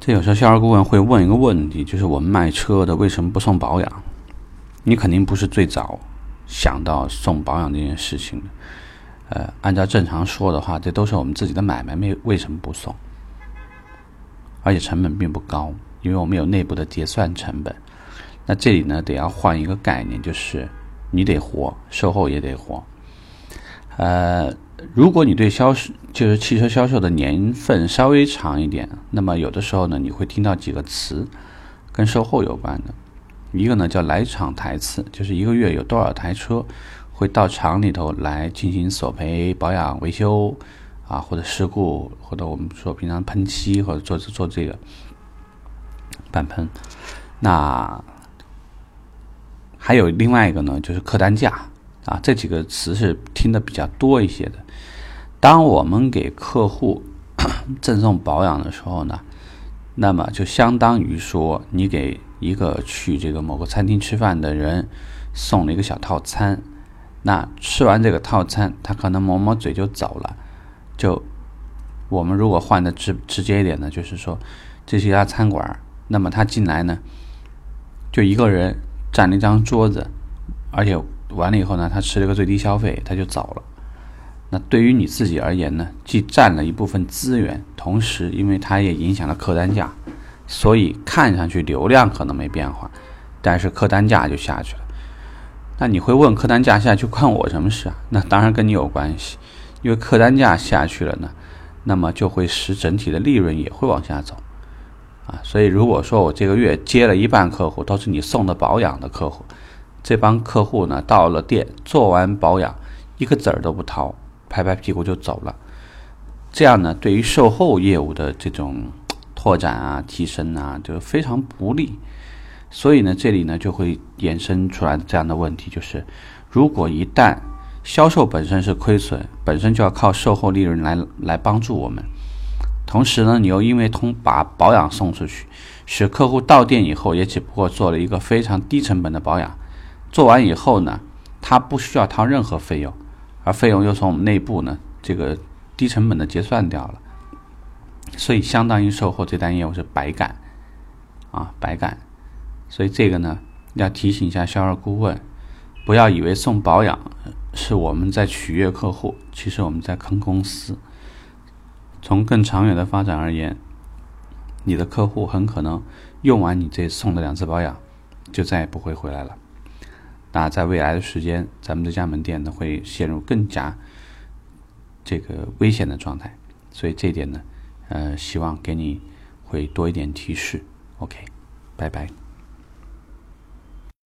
这有时候销售顾问会问一个问题，就是我们卖车的为什么不送保养？你肯定不是最早想到送保养这件事情的。呃，按照正常说的话，这都是我们自己的买卖，没为什么不送？而且成本并不高，因为我们有内部的结算成本。那这里呢，得要换一个概念，就是你得活，售后也得活。呃。如果你对销售就是汽车销售的年份稍微长一点，那么有的时候呢，你会听到几个词跟售后有关的。一个呢叫来厂台次，就是一个月有多少台车会到厂里头来进行索赔、保养、维修啊，或者事故，或者我们说平常喷漆或者做做这个板喷。那还有另外一个呢，就是客单价。啊，这几个词是听的比较多一些的。当我们给客户赠送保养的时候呢，那么就相当于说你给一个去这个某个餐厅吃饭的人送了一个小套餐。那吃完这个套餐，他可能抹抹嘴就走了。就我们如果换的直直接一点呢，就是说这是一家餐馆，那么他进来呢，就一个人占了一张桌子，而且。完了以后呢，他吃了个最低消费，他就走了。那对于你自己而言呢，既占了一部分资源，同时因为它也影响了客单价，所以看上去流量可能没变化，但是客单价就下去了。那你会问，客单价下去关我什么事啊？那当然跟你有关系，因为客单价下去了呢，那么就会使整体的利润也会往下走啊。所以如果说我这个月接了一半客户都是你送的保养的客户。这帮客户呢，到了店做完保养，一个子儿都不掏，拍拍屁股就走了。这样呢，对于售后业务的这种拓展啊、提升啊，就非常不利。所以呢，这里呢就会衍生出来这样的问题，就是如果一旦销售本身是亏损，本身就要靠售后利润来来帮助我们，同时呢，你又因为通把保养送出去，使客户到店以后也只不过做了一个非常低成本的保养。做完以后呢，他不需要掏任何费用，而费用又从我们内部呢这个低成本的结算掉了，所以相当于售后这单业务是白干，啊白干，所以这个呢要提醒一下销售顾问，不要以为送保养是我们在取悦客户，其实我们在坑公司。从更长远的发展而言，你的客户很可能用完你这送的两次保养，就再也不会回来了。那在未来的时间，咱们这家门店呢会陷入更加这个危险的状态，所以这点呢，呃，希望给你会多一点提示。OK，拜拜。